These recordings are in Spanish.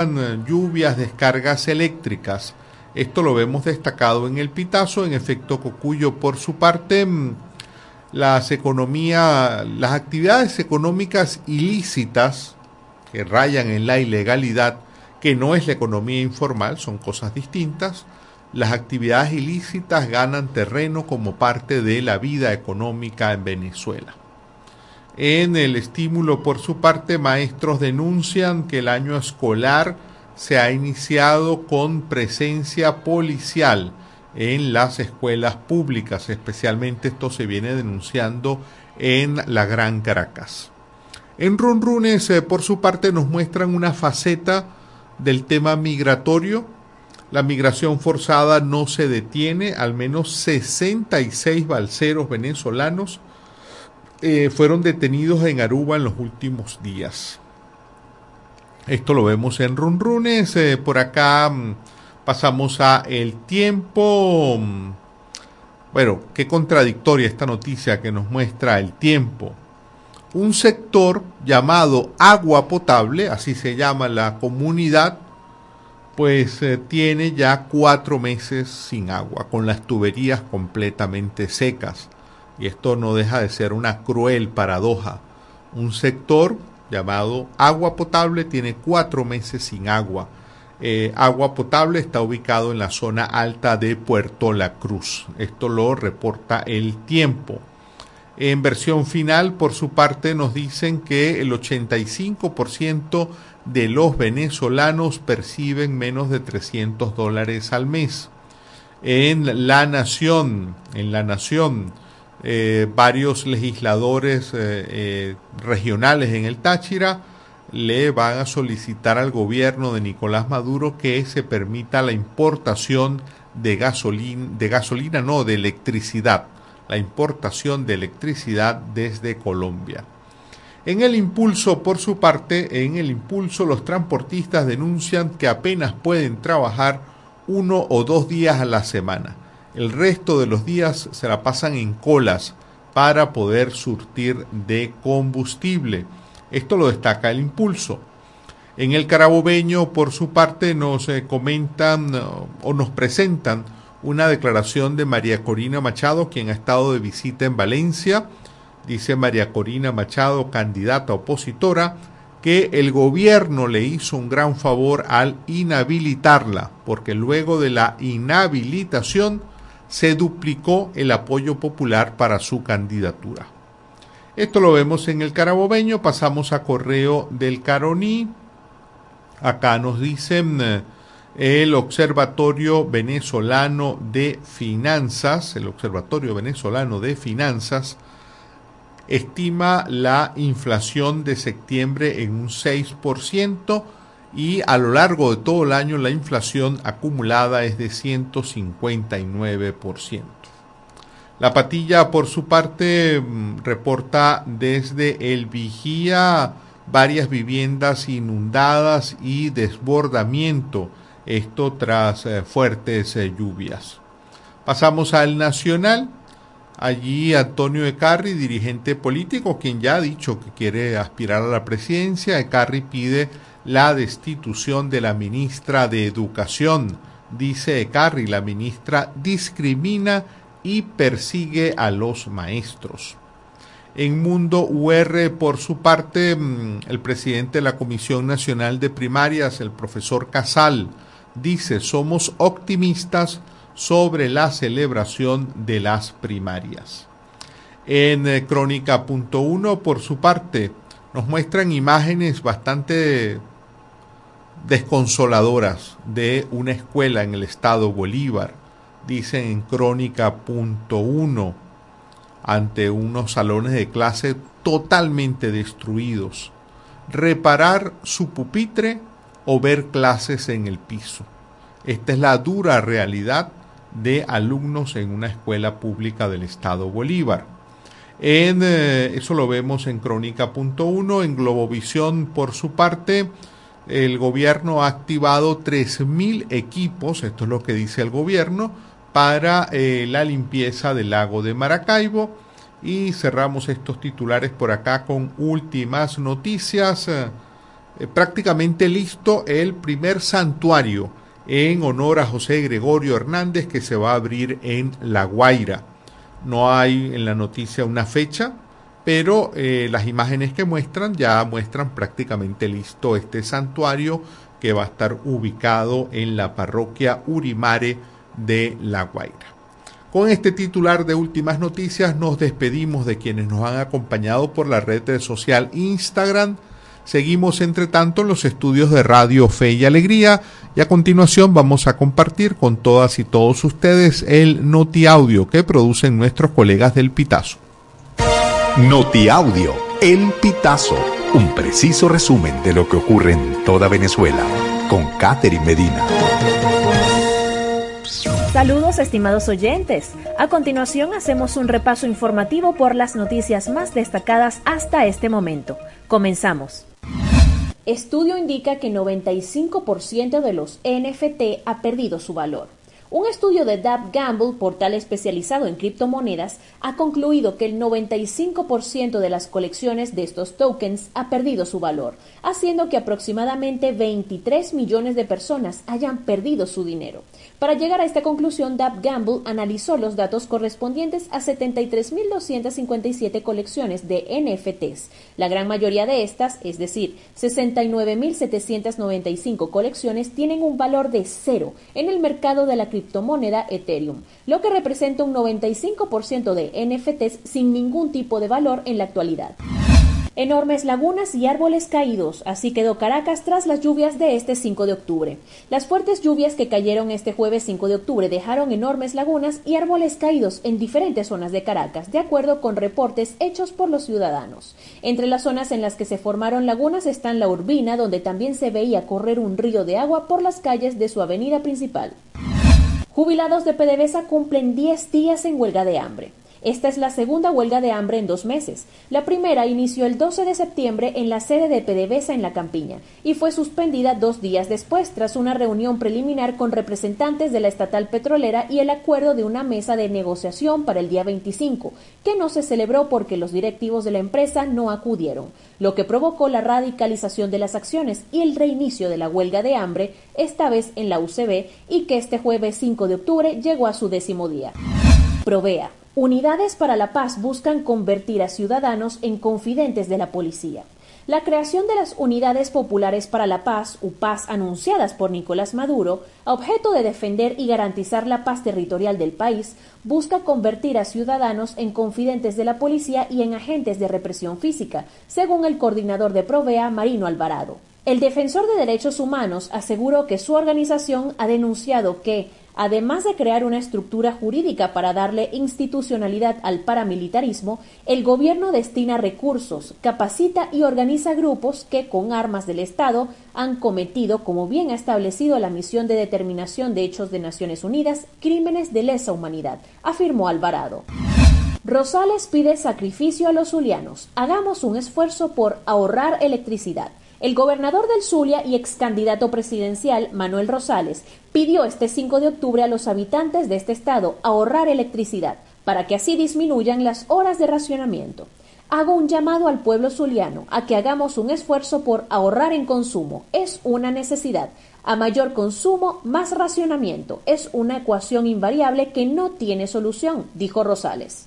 lluvias, descargas eléctricas. Esto lo vemos destacado en el Pitazo, en efecto Cocuyo por su parte mm, las economías, las actividades económicas ilícitas que rayan en la ilegalidad, que no es la economía informal, son cosas distintas. Las actividades ilícitas ganan terreno como parte de la vida económica en Venezuela. En el estímulo, por su parte, maestros denuncian que el año escolar se ha iniciado con presencia policial en las escuelas públicas, especialmente esto se viene denunciando en la Gran Caracas. En Runrunes, eh, por su parte, nos muestran una faceta del tema migratorio. La migración forzada no se detiene, al menos 66 balseros venezolanos eh, fueron detenidos en Aruba en los últimos días. Esto lo vemos en Runrunes. Eh, por acá mm, pasamos a El Tiempo. Mm, bueno, qué contradictoria esta noticia que nos muestra El Tiempo. Un sector llamado agua potable, así se llama la comunidad, pues eh, tiene ya cuatro meses sin agua, con las tuberías completamente secas y esto no deja de ser una cruel paradoja. Un sector llamado agua potable tiene cuatro meses sin agua. Eh, agua potable está ubicado en la zona alta de Puerto La Cruz. Esto lo reporta el tiempo. En versión final, por su parte, nos dicen que el 85% de los venezolanos perciben menos de 300 dólares al mes. En la nación, en la nación, eh, varios legisladores eh, eh, regionales en el Táchira le van a solicitar al gobierno de Nicolás Maduro que se permita la importación de gasolina, de gasolina no, de electricidad, la importación de electricidad desde Colombia. En el impulso, por su parte, en el impulso los transportistas denuncian que apenas pueden trabajar uno o dos días a la semana el resto de los días se la pasan en colas para poder surtir de combustible. Esto lo destaca el impulso. En el carabobeño, por su parte, nos eh, comentan o nos presentan una declaración de María Corina Machado, quien ha estado de visita en Valencia. Dice María Corina Machado, candidata opositora, que el gobierno le hizo un gran favor al inhabilitarla, porque luego de la inhabilitación se duplicó el apoyo popular para su candidatura. Esto lo vemos en el carabobeño, pasamos a correo del Caroní. Acá nos dicen eh, el Observatorio Venezolano de Finanzas, el Observatorio Venezolano de Finanzas, estima la inflación de septiembre en un 6%, y a lo largo de todo el año la inflación acumulada es de 159%. La patilla, por su parte, mm, reporta desde el vigía varias viviendas inundadas y desbordamiento, esto tras eh, fuertes eh, lluvias. Pasamos al Nacional. Allí Antonio Ecarri, dirigente político, quien ya ha dicho que quiere aspirar a la presidencia, Ecarri pide la destitución de la ministra de Educación. Dice Carri, la ministra discrimina y persigue a los maestros. En Mundo UR, por su parte, mm, el presidente de la Comisión Nacional de Primarias, el profesor Casal, dice, somos optimistas sobre la celebración de las primarias. En eh, Crónica.1, por su parte, nos muestran imágenes bastante desconsoladoras de una escuela en el estado Bolívar, dicen en crónica.1, ante unos salones de clase totalmente destruidos. Reparar su pupitre o ver clases en el piso. Esta es la dura realidad de alumnos en una escuela pública del estado Bolívar. En, eh, eso lo vemos en crónica.1, en Globovisión por su parte, el gobierno ha activado 3.000 equipos, esto es lo que dice el gobierno, para eh, la limpieza del lago de Maracaibo. Y cerramos estos titulares por acá con últimas noticias. eh, prácticamente listo el primer santuario en honor a José Gregorio Hernández que se va a abrir en La Guaira. No hay en la noticia una fecha, pero eh, las imágenes que muestran ya muestran prácticamente listo este santuario que va a estar ubicado en la parroquia Urimare de La Guaira. Con este titular de últimas noticias nos despedimos de quienes nos han acompañado por la red social Instagram. Seguimos entre tanto los estudios de Radio Fe y Alegría y a continuación vamos a compartir con todas y todos ustedes el Noti Audio que producen nuestros colegas del Pitazo. Noti Audio, El Pitazo, un preciso resumen de lo que ocurre en toda Venezuela con Catherine Medina. Saludos estimados oyentes. A continuación hacemos un repaso informativo por las noticias más destacadas hasta este momento. Comenzamos. Estudio indica que 95% de los NFT ha perdido su valor. Un estudio de Dab Gamble, portal especializado en criptomonedas, ha concluido que el 95% de las colecciones de estos tokens ha perdido su valor, haciendo que aproximadamente 23 millones de personas hayan perdido su dinero. Para llegar a esta conclusión, Dab Gamble analizó los datos correspondientes a 73.257 colecciones de NFTs. La gran mayoría de estas, es decir, 69.795 colecciones, tienen un valor de cero en el mercado de la criptomoneda Ethereum, lo que representa un 95% de NFTs sin ningún tipo de valor en la actualidad. Enormes lagunas y árboles caídos, así quedó Caracas tras las lluvias de este 5 de octubre. Las fuertes lluvias que cayeron este jueves 5 de octubre dejaron enormes lagunas y árboles caídos en diferentes zonas de Caracas, de acuerdo con reportes hechos por los ciudadanos. Entre las zonas en las que se formaron lagunas están la Urbina, donde también se veía correr un río de agua por las calles de su avenida principal. Jubilados de PDVSA cumplen 10 días en huelga de hambre. Esta es la segunda huelga de hambre en dos meses. La primera inició el 12 de septiembre en la sede de PDVSA en La Campiña y fue suspendida dos días después tras una reunión preliminar con representantes de la estatal petrolera y el acuerdo de una mesa de negociación para el día 25, que no se celebró porque los directivos de la empresa no acudieron, lo que provocó la radicalización de las acciones y el reinicio de la huelga de hambre, esta vez en la UCB, y que este jueves 5 de octubre llegó a su décimo día. Provea. Unidades para la Paz buscan convertir a ciudadanos en confidentes de la policía. La creación de las Unidades Populares para la Paz, UPAS, anunciadas por Nicolás Maduro, a objeto de defender y garantizar la paz territorial del país, busca convertir a ciudadanos en confidentes de la policía y en agentes de represión física, según el coordinador de Provea, Marino Alvarado. El defensor de derechos humanos aseguró que su organización ha denunciado que, Además de crear una estructura jurídica para darle institucionalidad al paramilitarismo, el gobierno destina recursos, capacita y organiza grupos que, con armas del Estado, han cometido, como bien ha establecido la misión de determinación de hechos de Naciones Unidas, crímenes de lesa humanidad, afirmó Alvarado. Rosales pide sacrificio a los zulianos. Hagamos un esfuerzo por ahorrar electricidad. El gobernador del Zulia y ex candidato presidencial, Manuel Rosales, pidió este 5 de octubre a los habitantes de este estado ahorrar electricidad para que así disminuyan las horas de racionamiento. Hago un llamado al pueblo zuliano a que hagamos un esfuerzo por ahorrar en consumo. Es una necesidad. A mayor consumo, más racionamiento. Es una ecuación invariable que no tiene solución, dijo Rosales.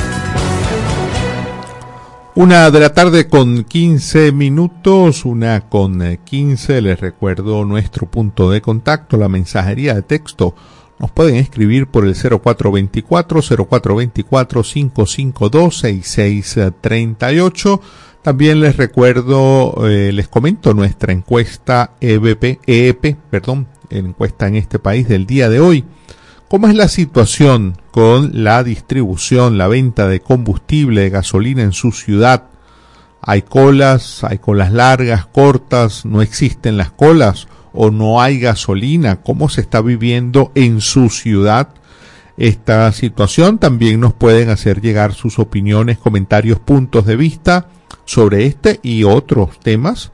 Una de la tarde con 15 minutos, una con 15, les recuerdo nuestro punto de contacto, la mensajería de texto. Nos pueden escribir por el 0424-0424-552-6638. También les recuerdo, eh, les comento nuestra encuesta EBP, EEP, perdón, encuesta en este país del día de hoy. ¿Cómo es la situación con la distribución, la venta de combustible, de gasolina en su ciudad? ¿Hay colas, hay colas largas, cortas, no existen las colas o no hay gasolina? ¿Cómo se está viviendo en su ciudad? esta situación. También nos pueden hacer llegar sus opiniones, comentarios, puntos de vista sobre este y otros temas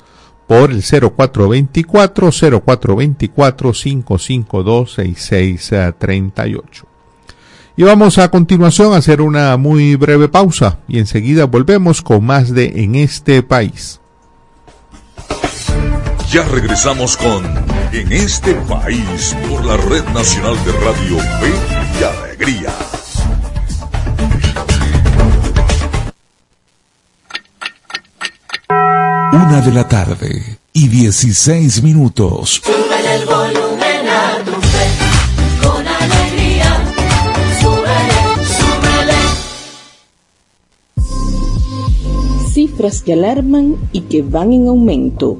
por el 0424 0424 552 6638. Y vamos a continuación a hacer una muy breve pausa y enseguida volvemos con más de En este país. Ya regresamos con En este país por la Red Nacional de Radio Fe y Alegría. Una de la tarde y 16 minutos. el volumen a tu con alegría. Cifras que alarman y que van en aumento.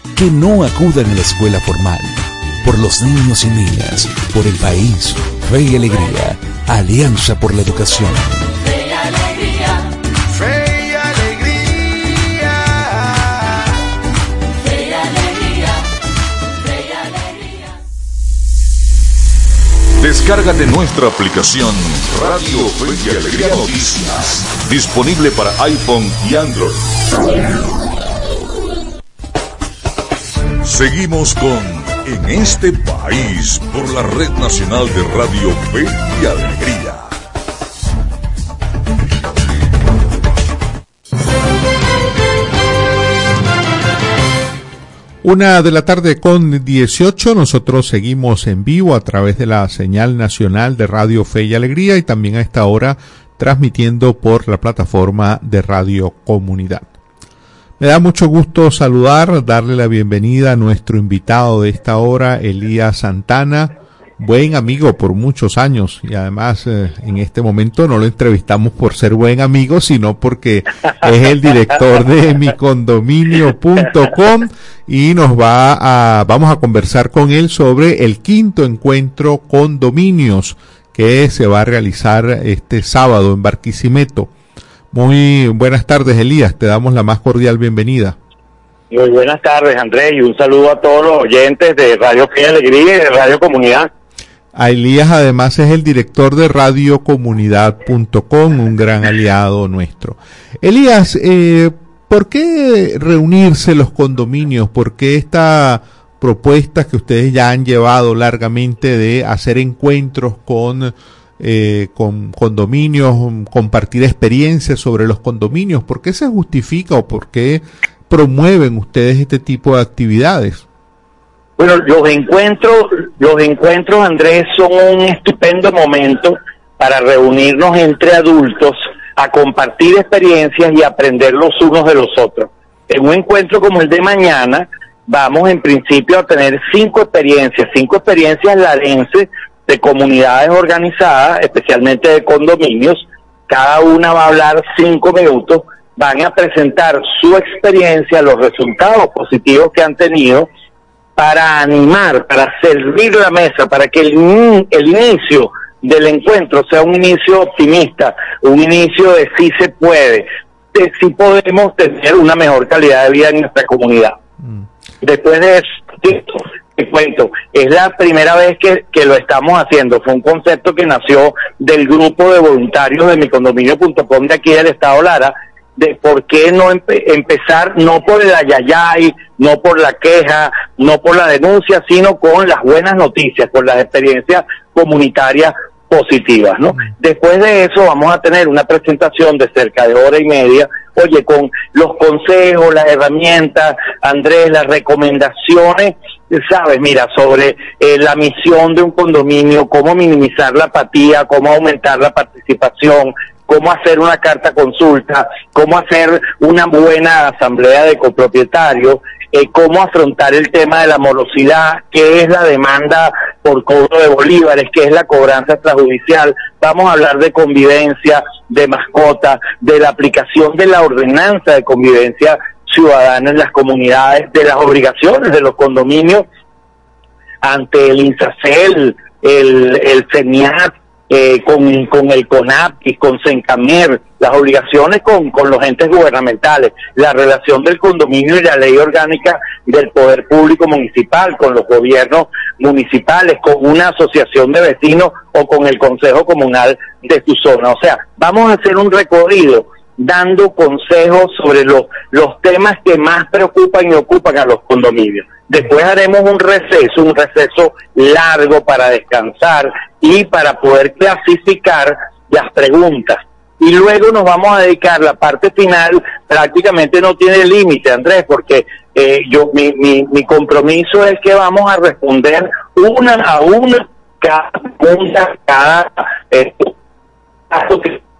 que no acudan a la escuela formal. Por los niños y niñas, por el país, fe y alegría, Alianza por la Educación. Fe y alegría. Fe y alegría. Fe y alegría. Fe y alegría. Descárgate nuestra aplicación Radio Fe y Alegría Noticias, disponible para iPhone y Android. Seguimos con En este país por la Red Nacional de Radio Fe y Alegría. Una de la tarde con 18, nosotros seguimos en vivo a través de la señal nacional de Radio Fe y Alegría y también a esta hora transmitiendo por la plataforma de Radio Comunidad. Me da mucho gusto saludar, darle la bienvenida a nuestro invitado de esta hora, Elías Santana, buen amigo por muchos años y además eh, en este momento no lo entrevistamos por ser buen amigo, sino porque es el director de micondominio.com y nos va a, vamos a conversar con él sobre el quinto encuentro condominios que se va a realizar este sábado en Barquisimeto. Muy buenas tardes, Elías. Te damos la más cordial bienvenida. Muy buenas tardes, Andrés, y un saludo a todos los oyentes de Radio Fe y Alegría y de Radio Comunidad. A Elías además es el director de radiocomunidad.com, un gran aliado nuestro. Elías, eh, ¿por qué reunirse los condominios? ¿Por qué esta propuesta que ustedes ya han llevado largamente de hacer encuentros con eh, con condominios, compartir experiencias sobre los condominios. ¿Por qué se justifica o por qué promueven ustedes este tipo de actividades? Bueno, los encuentros, los encuentros, Andrés, son un estupendo momento para reunirnos entre adultos a compartir experiencias y aprender los unos de los otros. En un encuentro como el de mañana, vamos en principio a tener cinco experiencias, cinco experiencias larenses de comunidades organizadas, especialmente de condominios. Cada una va a hablar cinco minutos, van a presentar su experiencia, los resultados positivos que han tenido para animar, para servir la mesa, para que el, el inicio del encuentro sea un inicio optimista, un inicio de sí se puede. eh, sí podemos tener una mejor calidad de vida en nuestra comunidad. Después de eso, te cuento, es la primera vez que, que lo estamos haciendo. Fue un concepto que nació del grupo de voluntarios de mi condominio.com de aquí del Estado Lara, de por qué no empe- empezar, no por el ayayay, no por la queja, no por la denuncia, sino con las buenas noticias, con las experiencias comunitarias positivas, ¿no? Después de eso vamos a tener una presentación de cerca de hora y media, oye, con los consejos, las herramientas, Andrés, las recomendaciones, sabes, mira, sobre eh, la misión de un condominio, cómo minimizar la apatía, cómo aumentar la participación, cómo hacer una carta consulta, cómo hacer una buena asamblea de copropietarios, eh, cómo afrontar el tema de la morosidad, qué es la demanda por cobro de bolívares, qué es la cobranza extrajudicial. Vamos a hablar de convivencia, de mascotas, de la aplicación de la ordenanza de convivencia ciudadana en las comunidades, de las obligaciones de los condominios ante el INSACEL, el, el CENIAT, eh, con, con el CONAP y con CENCAMER, las obligaciones con, con los entes gubernamentales, la relación del condominio y la ley orgánica del poder público municipal con los gobiernos municipales, con una asociación de vecinos o con el consejo comunal de tu zona. O sea, vamos a hacer un recorrido dando consejos sobre los, los temas que más preocupan y ocupan a los condominios. Después haremos un receso, un receso largo para descansar y para poder clasificar las preguntas. Y luego nos vamos a dedicar, la parte final prácticamente no tiene límite, Andrés, porque eh, yo mi, mi, mi compromiso es que vamos a responder una a una cada pregunta, cada eh,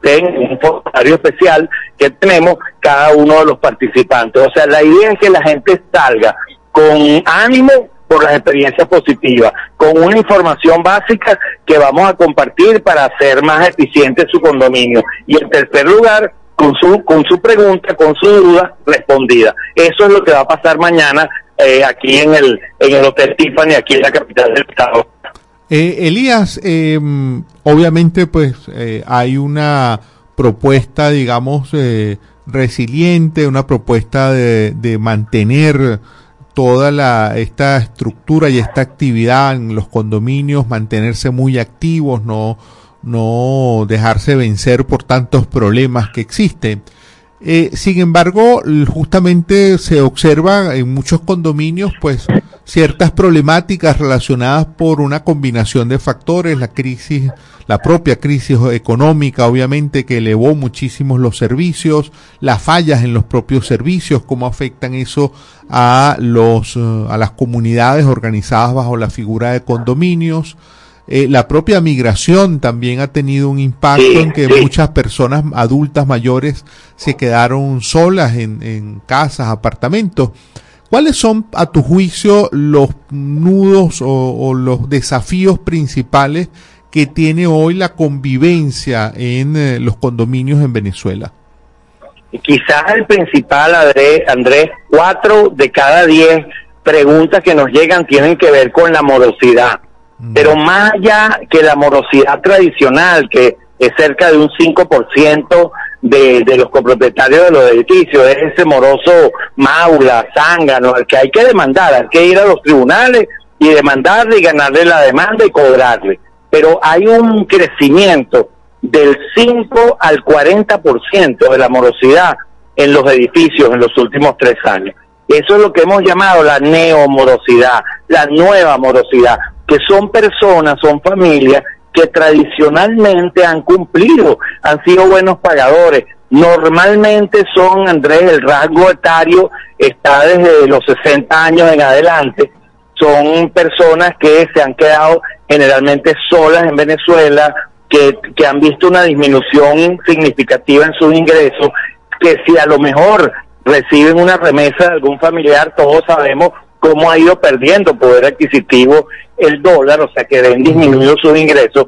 tenga un formulario especial que tenemos cada uno de los participantes. O sea, la idea es que la gente salga con ánimo por las experiencias positivas, con una información básica que vamos a compartir para hacer más eficiente su condominio. Y en tercer lugar, con su, con su pregunta, con su duda respondida. Eso es lo que va a pasar mañana eh, aquí en el, en el Hotel Tiffany, aquí en la capital del estado. Eh, Elías, eh, obviamente pues eh, hay una propuesta, digamos, eh, resiliente, una propuesta de, mantener toda la, esta estructura y esta actividad en los condominios, mantenerse muy activos, no, no dejarse vencer por tantos problemas que existen. Eh, sin embargo, justamente se observa en muchos condominios, pues, ciertas problemáticas relacionadas por una combinación de factores, la crisis, la propia crisis económica, obviamente, que elevó muchísimos los servicios, las fallas en los propios servicios, cómo afectan eso a los, a las comunidades organizadas bajo la figura de condominios, eh, la propia migración también ha tenido un impacto Sí, en que sí. muchas personas adultas mayores se quedaron solas en, en casas, apartamentos. ¿Cuáles son, a tu juicio, los nudos o, o los desafíos principales que tiene hoy la convivencia en eh, los condominios en Venezuela? Quizás el principal, Andrés, cuatro de cada diez preguntas que nos llegan tienen que ver con la morosidad. Pero más allá que la morosidad tradicional, que es cerca de un 5% de, de los copropietarios de los edificios, es ese moroso maula, zángano, al que hay que demandar, hay que ir a los tribunales y demandarle y ganarle la demanda y cobrarle. Pero hay un crecimiento del 5 al 40% de la morosidad en los edificios en los últimos tres años. Eso es lo que hemos llamado la neomorosidad, la nueva morosidad, que son personas, son familias que tradicionalmente han cumplido, han sido buenos pagadores. Normalmente son, Andrés, el rango etario está desde los 60 años en adelante. Son personas que se han quedado generalmente solas en Venezuela, que, que han visto una disminución significativa en sus ingresos, que si a lo mejor reciben una remesa de algún familiar, todos sabemos cómo ha ido perdiendo poder adquisitivo el dólar, o sea que ven disminuido sus ingresos,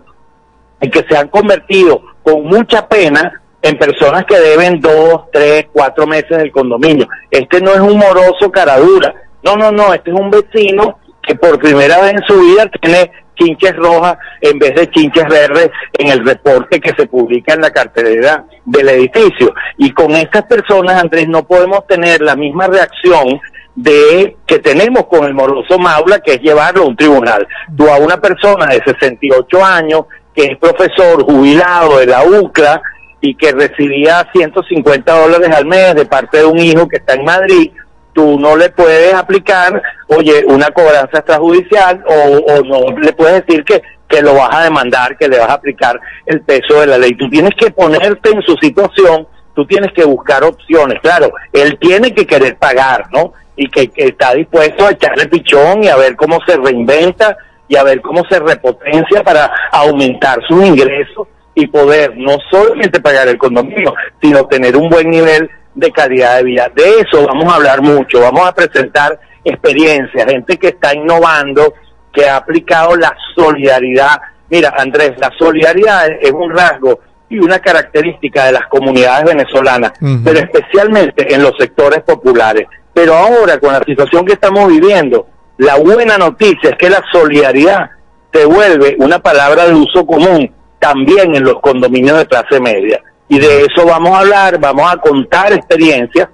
y que se han convertido con mucha pena en personas que deben dos, tres, cuatro meses del condominio. Este no es un moroso caradura, no, no, no, este es un vecino que por primera vez en su vida tiene chinches rojas en vez de chinches verdes en el reporte que se publica en la cartelera del edificio. Y con estas personas, Andrés, no podemos tener la misma reacción de que tenemos con el moroso Maula, que es llevarlo a un tribunal. Tú a una persona de 68 años, que es profesor jubilado de la UCLA y que recibía 150 dólares al mes de parte de un hijo que está en Madrid, tú no le puedes aplicar, oye, una cobranza extrajudicial o, o no le puedes decir que, que lo vas a demandar, que le vas a aplicar el peso de la ley. Tú tienes que ponerte en su situación, tú tienes que buscar opciones. Claro, él tiene que querer pagar, ¿no? Y que, que está dispuesto a echarle pichón y a ver cómo se reinventa y a ver cómo se repotencia para aumentar sus ingresos y poder no solamente pagar el condominio, sino tener un buen nivel de calidad de vida. De eso vamos a hablar mucho, vamos a presentar experiencias, gente que está innovando, que ha aplicado la solidaridad. Mira, Andrés, la solidaridad es un rasgo y una característica de las comunidades venezolanas, pero especialmente en los sectores populares. Pero ahora, con la situación que estamos viviendo, la buena noticia es que la solidaridad se vuelve una palabra de uso común también en los condominios de clase media. Y de eso vamos a hablar, vamos a contar experiencias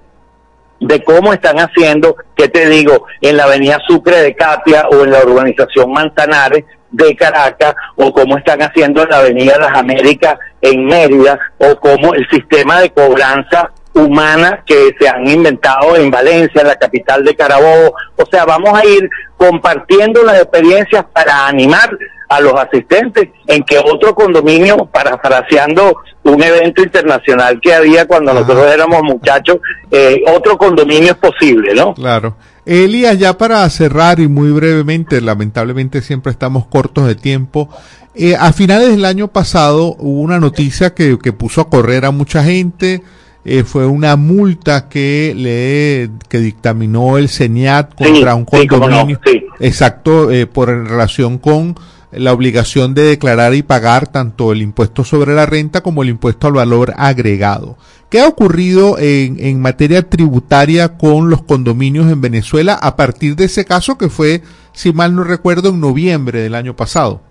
de cómo están haciendo, que te digo, en la avenida Sucre de Capia o en la urbanización Manzanares de Caracas, o cómo están haciendo en la avenida Las Américas en Mérida, o cómo el sistema de cobranza humana que se han inventado en Valencia, la capital de Carabobo. O sea, vamos a ir compartiendo las experiencias para animar a los asistentes en que otro condominio, parafraseando un evento internacional que había cuando nosotros éramos muchachos, eh, otro condominio es posible, ¿no? Claro. Elías, ya para cerrar y muy brevemente, lamentablemente siempre estamos cortos de tiempo. eh, a finales del año pasado hubo una noticia que, que puso a correr a mucha gente. Eh, fue una multa que le que dictaminó el CENIAT Sí, contra un sí, cómo no, condominio. sí. Exacto, eh, por en relación con la obligación de declarar y pagar tanto el impuesto sobre la renta como el impuesto al valor agregado. ¿Qué ha ocurrido en, en materia tributaria con los condominios en Venezuela a partir de ese caso que fue, si mal no recuerdo, en noviembre del año pasado?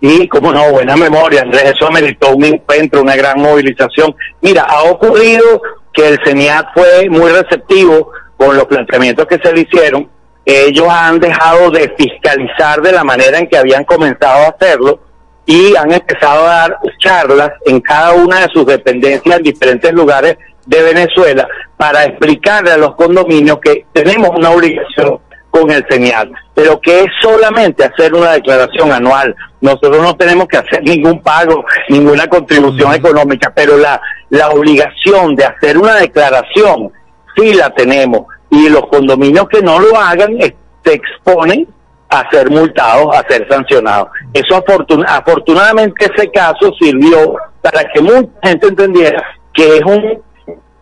Y como no, buena memoria, Andrés, eso ameritó un encuentro, una gran movilización. Mira, ha ocurrido que el CENIAT fue muy receptivo con los planteamientos que se le hicieron. Ellos han dejado de fiscalizar de la manera en que habían comenzado a hacerlo y han empezado a dar charlas en cada una de sus dependencias en diferentes lugares de Venezuela para explicarle a los condominios que tenemos una obligación con el señal, pero que es solamente hacer una declaración anual. Nosotros no tenemos que hacer ningún pago, ninguna contribución económica, pero la, la obligación de hacer una declaración sí la tenemos. Y los condominios que no lo hagan se exponen a ser multados, a ser sancionados. Eso afortun- afortunadamente ese caso sirvió para que mucha gente entendiera que es un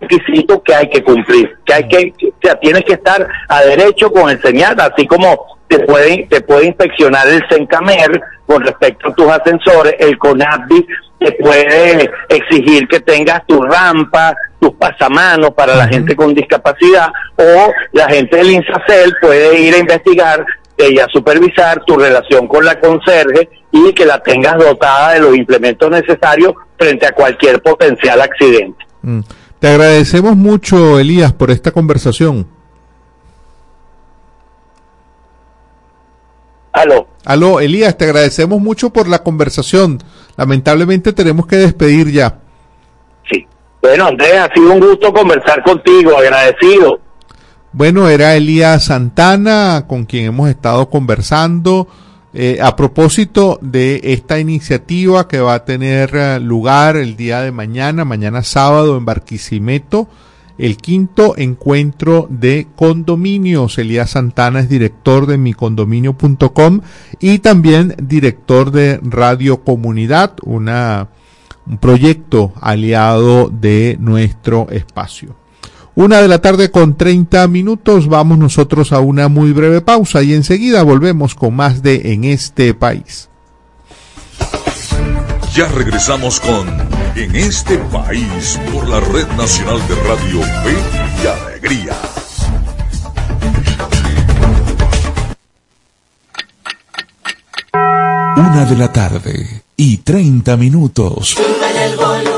requisito que hay que cumplir, que hay que, o sea, tienes que estar a derecho con el señal, así como te puede, te puede inspeccionar el CENCAMER con respecto a tus ascensores, el CONAPDI te puede exigir que tengas tu rampa, tus pasamanos para la gente con discapacidad, o la gente del INSACEL puede ir a investigar y a supervisar tu relación con la conserje y que la tengas dotada de los implementos necesarios frente a cualquier potencial accidente. Mm. Te agradecemos mucho, Elías, por esta conversación. Aló. Aló, Elías, te agradecemos mucho por la conversación. Lamentablemente tenemos que despedir ya. Sí. Bueno, Andrés, ha sido un gusto conversar contigo, agradecido. Bueno, era Elías Santana con quien hemos estado conversando eh, a propósito de esta iniciativa que va a tener eh, lugar el día de mañana, mañana sábado en Barquisimeto, el quinto encuentro de condominios. Elías Santana es director de micondominio.com y también director de Radio Comunidad, una, un proyecto aliado de nuestro espacio. Una de la tarde con 30 minutos, vamos nosotros a una muy breve pausa y enseguida volvemos con más de En este país. Ya regresamos con En este país por la Red Nacional de Radio Fe y Alegría. Una de la tarde y 30 minutos. Súbele el volumen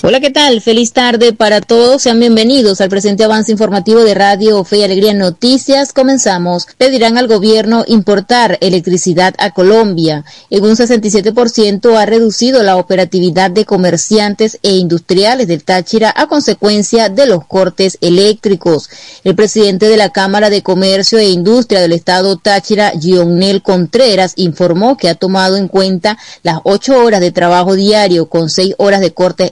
Hola, ¿qué tal? Feliz tarde para todos. Sean bienvenidos al presente avance informativo de Radio Fe y Alegría Noticias. Comenzamos. Pedirán al gobierno importar electricidad a Colombia. En un 67% ha reducido la operatividad de comerciantes e industriales del Táchira a consecuencia de los cortes eléctricos. El presidente de la Cámara de Comercio e Industria del Estado Táchira, Gionel Contreras, informó que ha tomado en cuenta las ocho horas de trabajo diario con seis horas de corte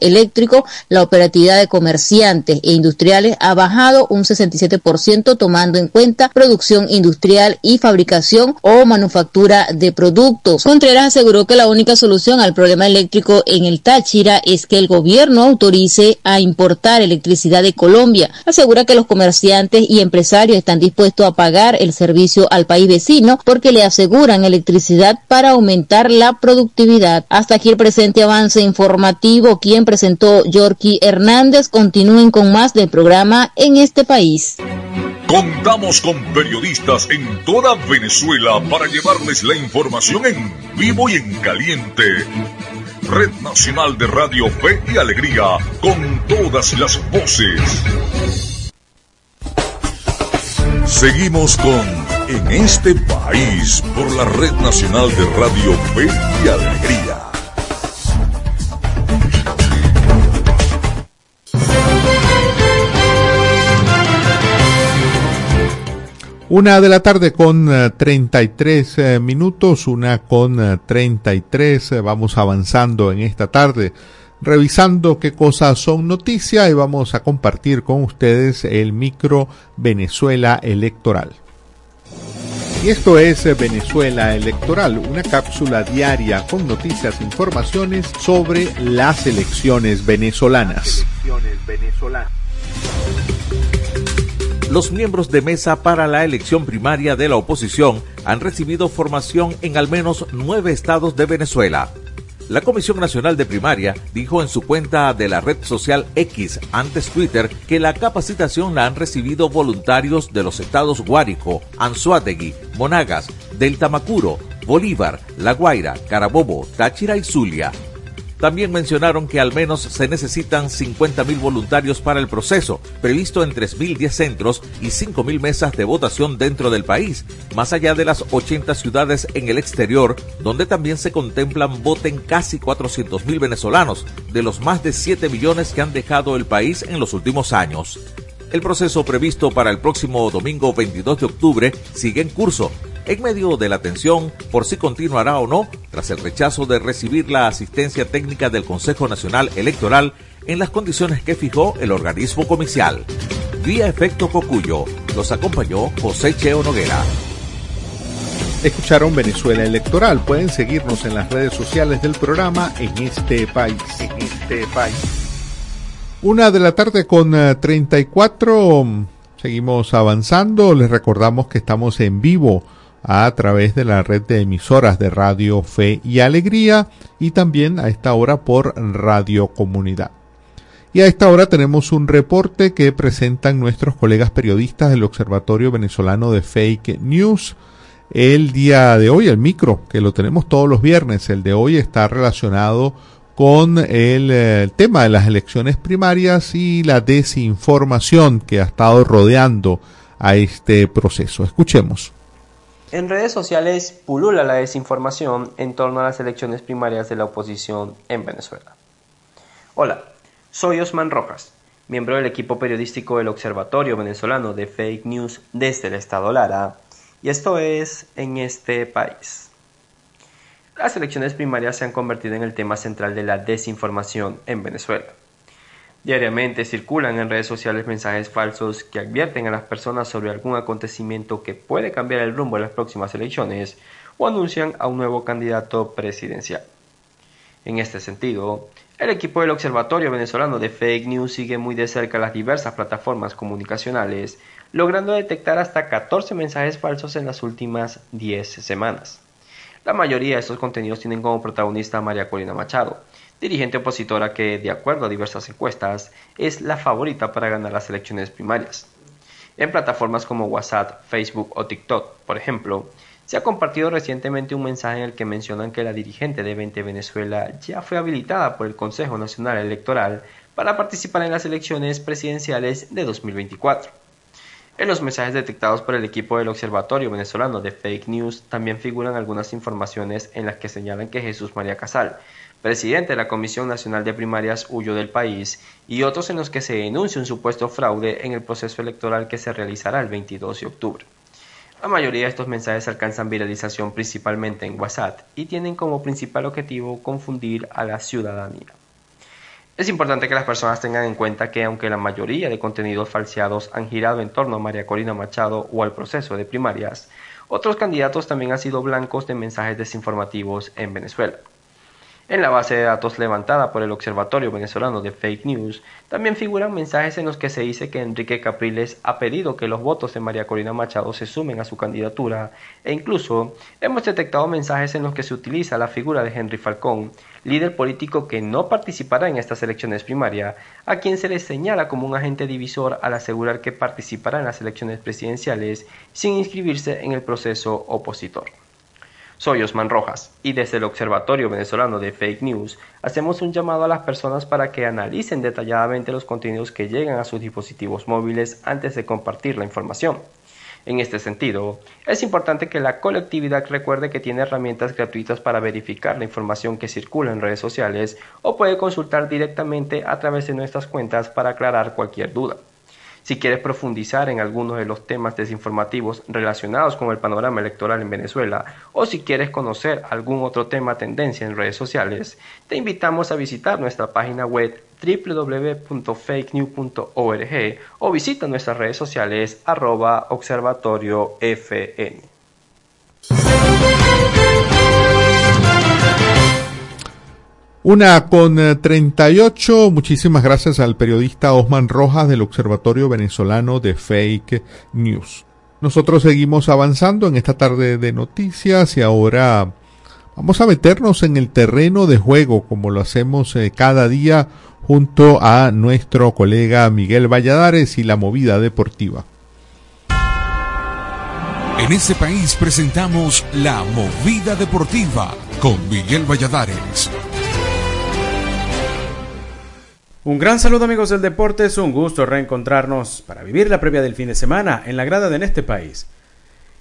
la operatividad de comerciantes e industriales ha bajado un 67% tomando en cuenta producción industrial y fabricación o manufactura de productos. Contreras aseguró que la única solución al problema eléctrico en el Táchira es que el gobierno autorice a importar electricidad de Colombia. Asegura que los comerciantes y empresarios están dispuestos a pagar el servicio al país vecino porque le aseguran electricidad para aumentar la productividad. Hasta aquí el presente avance informativo. Quien presentó Yorky Hernández. Continúen con más del programa en este país. Contamos con periodistas en toda Venezuela para llevarles la información en vivo y en caliente. Red Nacional de Radio Fe y Alegría, con todas las voces. Seguimos con En este país por la Red Nacional de Radio Fe y Alegría. Una de la tarde con eh, 33 eh, minutos, una con eh, 33. eh, Vamos avanzando en esta tarde, revisando qué cosas son noticia y vamos a compartir con ustedes el micro Venezuela electoral. Y esto es eh, Venezuela Electoral, una cápsula diaria con noticias e informaciones sobre las elecciones venezolanas. Los miembros de mesa para la elección primaria de la oposición han recibido formación en al menos nueve estados de Venezuela. La Comisión Nacional de Primaria dijo en su cuenta de la red social X, antes Twitter, que la capacitación la han recibido voluntarios de los estados Guárico, Anzuategui, Monagas, del Tamacuro, Bolívar, La Guaira, Carabobo, Táchira y Zulia. También mencionaron que al menos se necesitan 50.000 voluntarios para el proceso, previsto en 3.010 centros y 5.000 mesas de votación dentro del país, más allá de las 80 ciudades en el exterior, donde también se contemplan voten casi 400.000 venezolanos, de los más de 7 millones que han dejado el país en los últimos años. El proceso previsto para el próximo domingo 22 de octubre sigue en curso, en medio de la tensión por si continuará o no tras el rechazo de recibir la asistencia técnica del Consejo Nacional Electoral en las condiciones que fijó el organismo comicial. Vía Efecto Cocuyo, los acompañó José Cheo Noguera. Escucharon Venezuela Electoral. Pueden seguirnos en las redes sociales del programa en este país. En este país. Una de la tarde con eh, 34. Seguimos avanzando. Les recordamos que estamos en vivo a través de la red de emisoras de Radio Fe y Alegría y también a esta hora por Radio Comunidad. Y a esta hora tenemos un reporte que presentan nuestros colegas periodistas del Observatorio Venezolano de Fake News. El día de hoy, el micro, que lo tenemos todos los viernes, el de hoy está relacionado con el, eh, el tema de las elecciones primarias y la desinformación que ha estado rodeando a este proceso. Escuchemos. En redes sociales pulula la desinformación en torno a las elecciones primarias de la oposición en Venezuela. Hola, soy Osman Rojas, miembro del equipo periodístico del Observatorio Venezolano de Fake News desde el Estado Lara, y esto es En este país. las elecciones primarias se han convertido en el tema central de la desinformación en Venezuela. Diariamente circulan en redes sociales mensajes falsos que advierten a las personas sobre algún acontecimiento que puede cambiar el rumbo de las próximas elecciones o anuncian a un nuevo candidato presidencial. En este sentido, el equipo del Observatorio Venezolano de Fake News sigue muy de cerca las diversas plataformas comunicacionales, logrando detectar hasta 14 mensajes falsos en las últimas 10 semanas. La mayoría de estos contenidos tienen como protagonista a María Corina Machado, dirigente opositora que, de acuerdo a diversas encuestas, es la favorita para ganar las elecciones primarias. En plataformas como WhatsApp, Facebook o TikTok, por ejemplo, se ha compartido recientemente un mensaje en el que mencionan que la dirigente de 20 Venezuela ya fue habilitada por el Consejo Nacional Electoral para participar en las elecciones presidenciales de 2024. En los mensajes detectados por el equipo del Observatorio Venezolano de Fake News también figuran algunas informaciones en las que señalan que Jesús María Casal, presidente de la Comisión Nacional de Primarias, huyó del país, y otros en los que se denuncia un supuesto fraude en el proceso electoral que se realizará el 22 de octubre. La mayoría de estos mensajes alcanzan viralización principalmente en WhatsApp y tienen como principal objetivo confundir a la ciudadanía. Es importante que las personas tengan en cuenta que aunque la mayoría de contenidos falseados han girado en torno a María Corina Machado o al proceso de primarias, otros candidatos también han sido blancos de mensajes desinformativos en Venezuela. En la base de datos levantada por el Observatorio Venezolano de Fake News, también figuran mensajes en los que se dice que Enrique Capriles ha pedido que los votos de María Corina Machado se sumen a su candidatura, e incluso hemos detectado mensajes en los que se utiliza la figura de Henry Falcón, líder político que no participará en estas elecciones primarias, a quien se le señala como un agente divisor al asegurar que participará en las elecciones presidenciales sin inscribirse en el proceso opositor. Soy Osman Rojas y desde el Observatorio Venezolano de Fake News hacemos un llamado a las personas para que analicen detalladamente los contenidos que llegan a sus dispositivos móviles antes de compartir la información. En este sentido, es importante que la colectividad recuerde que tiene herramientas gratuitas para verificar la información que circula en redes sociales o puede consultar directamente a través de nuestras cuentas para aclarar cualquier duda. Si quieres profundizar en algunos de los temas desinformativos relacionados con el panorama electoral en Venezuela o si quieres conocer algún otro tema tendencia en redes sociales, te invitamos a visitar nuestra página web www.fakenews.org o visita nuestras redes sociales arroba observatoriofn. Una con 38. Muchísimas gracias al periodista Osman Rojas del Observatorio Venezolano de Fake News. Nosotros seguimos avanzando en esta tarde de noticias y ahora vamos a meternos en el terreno de juego como lo hacemos eh, cada día junto a nuestro colega Miguel Valladares y la movida deportiva. En este país presentamos la movida deportiva con Miguel Valladares. Un gran saludo amigos del deporte, es un gusto reencontrarnos para vivir la previa del fin de semana en la grada de este país.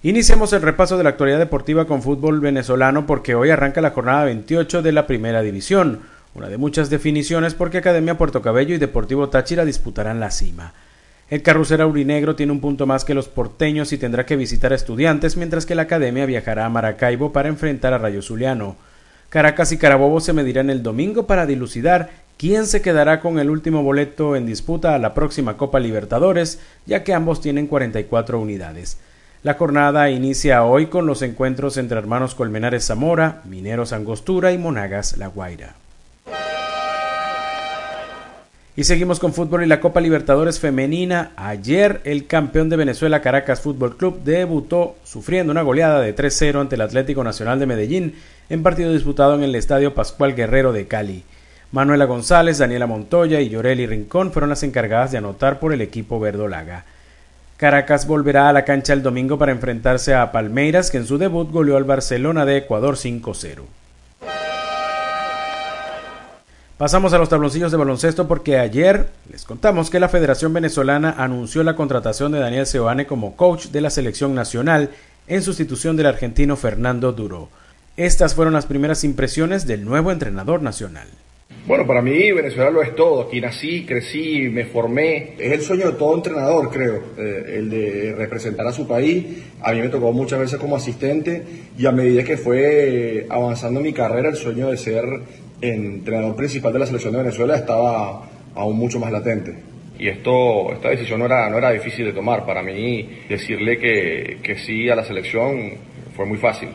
Iniciamos el repaso de la actualidad deportiva con fútbol venezolano porque hoy arranca la jornada 28 de la primera división, una de muchas definiciones porque Academia Puerto Cabello y Deportivo Táchira disputarán la cima. El carrusel aurinegro tiene un punto más que los porteños y tendrá que visitar a estudiantes mientras que la Academia viajará a Maracaibo para enfrentar a Rayo Zuliano. Caracas y Carabobo se medirán el domingo para dilucidar quién se quedará con el último boleto en disputa a la próxima Copa Libertadores, ya que ambos tienen 44 unidades. La jornada inicia hoy con los encuentros entre hermanos Colmenares Zamora, Mineros Angostura y Monagas La Guaira. Y seguimos con fútbol y la Copa Libertadores femenina. Ayer el campeón de Venezuela Caracas Fútbol Club debutó sufriendo una goleada de 3-0 ante el Atlético Nacional de Medellín en partido disputado en el Estadio Pascual Guerrero de Cali. Manuela González, Daniela Montoya y Yoreli Rincón fueron las encargadas de anotar por el equipo verdolaga. Caracas volverá a la cancha el domingo para enfrentarse a Palmeiras, que en su debut goleó al Barcelona de Ecuador 5-0. Pasamos a los tabloncillos de baloncesto porque ayer les contamos que la Federación Venezolana anunció la contratación de Daniel Seoane como coach de la selección nacional en sustitución del argentino Fernando Duro. Estas fueron las primeras impresiones del nuevo entrenador nacional. Bueno, para mí Venezuela lo es todo. Aquí nací, crecí, me formé. Es el sueño de todo entrenador, creo, eh, el de representar a su país. A mí me tocó muchas veces como asistente y a medida que fue avanzando mi carrera, el sueño de ser entrenador principal de la selección de Venezuela estaba aún mucho más latente. Y esto, esta decisión no era, no era difícil de tomar. Para mí, decirle que, que sí a la selección fue muy fácil.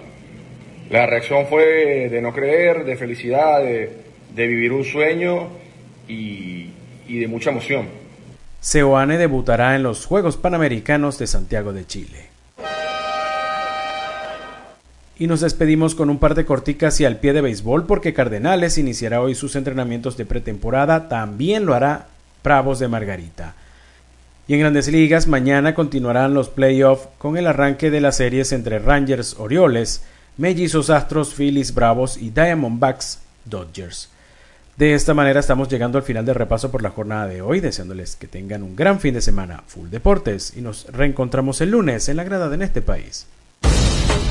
La reacción fue de no creer, de felicidad, de de vivir un sueño y, de mucha emoción. Seoane debutará en los Juegos Panamericanos de Santiago de Chile. Y nos despedimos con un par de corticas y al pie de béisbol porque Cardenales iniciará hoy sus entrenamientos de pretemporada, también lo hará Bravos de Margarita. Y en grandes ligas, mañana continuarán los playoffs con el arranque de las series entre Rangers Orioles, Mellizos Astros, Phillies Bravos y Diamondbacks Dodgers. De esta manera estamos llegando al final del repaso por la jornada de hoy, deseándoles que tengan un gran fin de semana full deportes y nos reencontramos el lunes en la grada de En este país.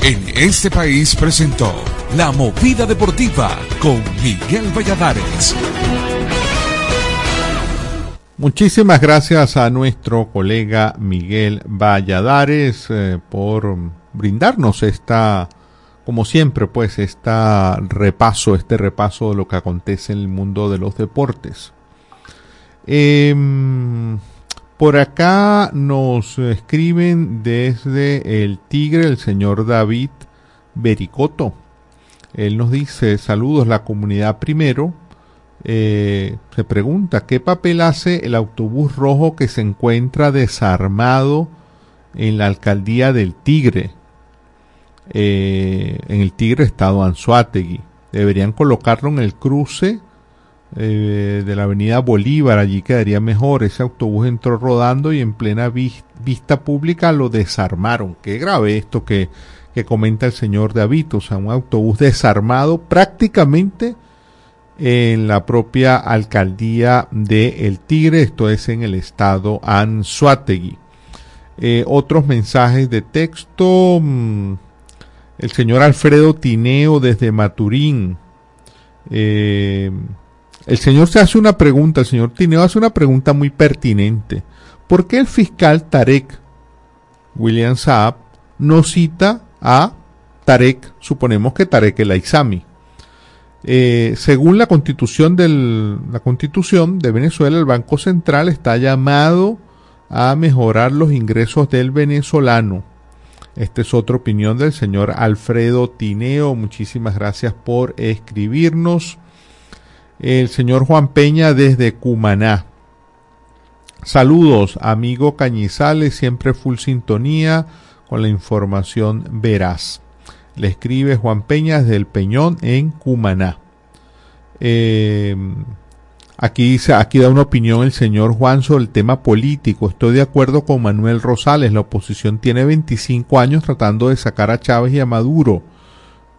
En este país presentó La Movida Deportiva con Miguel Valladares. Muchísimas gracias a nuestro colega Miguel Valladares eh, por brindarnos esta como siempre, pues, está repaso, este repaso de lo que acontece en el mundo de los deportes. Em, por acá nos escriben desde el Tigre el señor David Bericoto. Él nos dice, saludos la comunidad primero. Eh, se pregunta, ¿qué papel hace el autobús rojo que se encuentra desarmado en la alcaldía del Tigre? Eh, en el Tigre Estado Anzuategui. Deberían colocarlo en el cruce eh, de la avenida Bolívar, allí quedaría mejor. Ese autobús entró rodando y en plena vista pública lo desarmaron. Qué grave esto que, que comenta el señor David, o sea, un autobús desarmado prácticamente en la propia alcaldía de El Tigre, esto es en el estado Anzuategui. Eh, otros mensajes de texto. Mmm, el señor Alfredo Tineo desde Maturín. Eh, el señor se hace una pregunta, el señor Tineo hace una pregunta muy pertinente. ¿Por qué el fiscal Tarek William Saab no cita a Tarek, suponemos que Tarek el Aizami? Eh, según la constitución, del, la constitución de Venezuela, el Banco Central está llamado a mejorar los ingresos del venezolano esta es otra opinión del señor Alfredo Tineo. Muchísimas gracias por escribirnos. El señor Juan Peña desde Cumaná. Saludos, amigo Cañizales, siempre full sintonía con la información veraz. Le escribe Juan Peña desde el Peñón en Cumaná. Eh, Aquí, dice, aquí da una opinión el señor Juan sobre el tema político. Estoy de acuerdo con Manuel Rosales. La oposición tiene 25 años tratando de sacar a Chávez y a Maduro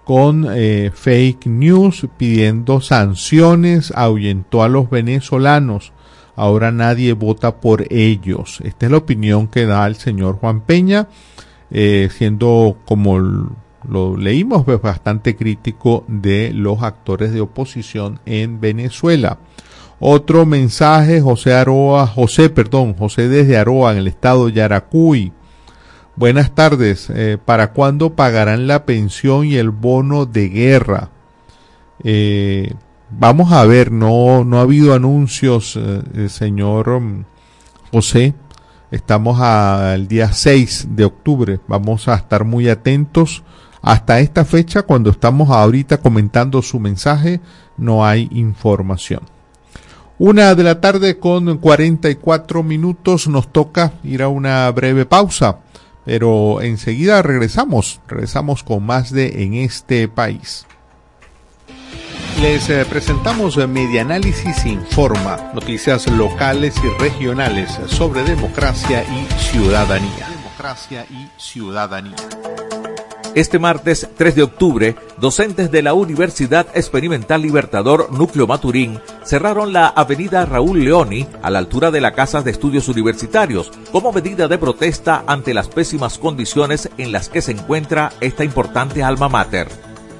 con eh, fake news, pidiendo sanciones, ahuyentó a los venezolanos. Ahora nadie vota por ellos. Esta es la opinión que da el señor Juan Peña, eh, siendo como lo leímos, pues, bastante crítico de los actores de oposición en Venezuela. Otro mensaje, José Aroa, José, perdón, José desde Aroa, en el estado de Yaracuy. Buenas tardes. Eh, ¿Para cuándo pagarán la pensión y el bono de guerra? Eh, vamos a ver, no, no ha habido anuncios, eh, señor um, José. Estamos al día 6 de octubre. Vamos a estar muy atentos. Hasta esta fecha, cuando estamos ahorita comentando su mensaje, no hay información. Una de la tarde con 44 minutos nos toca ir a una breve pausa, pero enseguida regresamos, regresamos con más de En este país. Les eh, presentamos Media Análisis Informa, noticias locales y regionales sobre democracia y ciudadanía. Democracia y ciudadanía. Este martes 3 de octubre, docentes de la Universidad Experimental Libertador Núcleo Maturín cerraron la avenida Raúl Leoni a la altura de la Casa de Estudios Universitarios como medida de protesta ante las pésimas condiciones en las que se encuentra esta importante alma mater.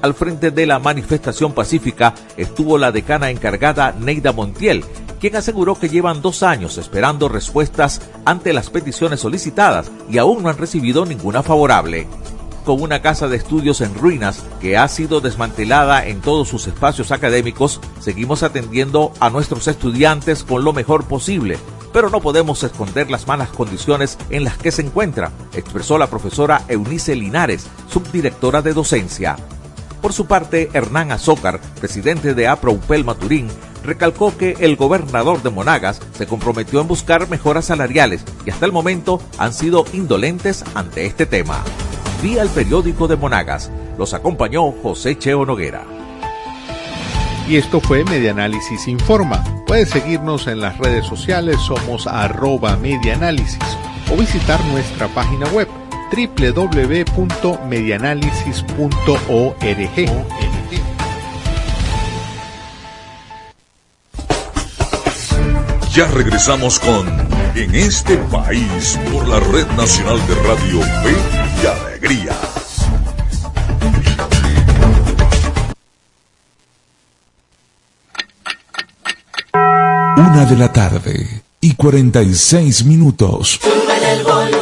Al frente de la manifestación pacífica estuvo la decana encargada Neida Montiel, quien aseguró que llevan dos años esperando respuestas ante las peticiones solicitadas y aún no han recibido ninguna favorable con una casa de estudios en ruinas que ha sido desmantelada en todos sus espacios académicos, seguimos atendiendo a nuestros estudiantes con lo mejor posible, pero no podemos esconder las malas condiciones en las que se encuentra, expresó la profesora Eunice Linares, subdirectora de docencia. Por su parte, Hernán Azócar, presidente de APROUPEL Maturín, recalcó que el gobernador de Monagas se comprometió en buscar mejoras salariales y hasta el momento han sido indolentes ante este tema vía el periódico de Monagas. Los acompañó José Cheo Noguera. Y esto fue Medianálisis Informa. Puedes seguirnos en las redes sociales, somos arroba medianálisis o visitar nuestra página web www.medianálisis.org. Ya regresamos con En este país por la Red Nacional de Radio Fe y Alegría. Una de la tarde y 46 minutos. Sube el volumen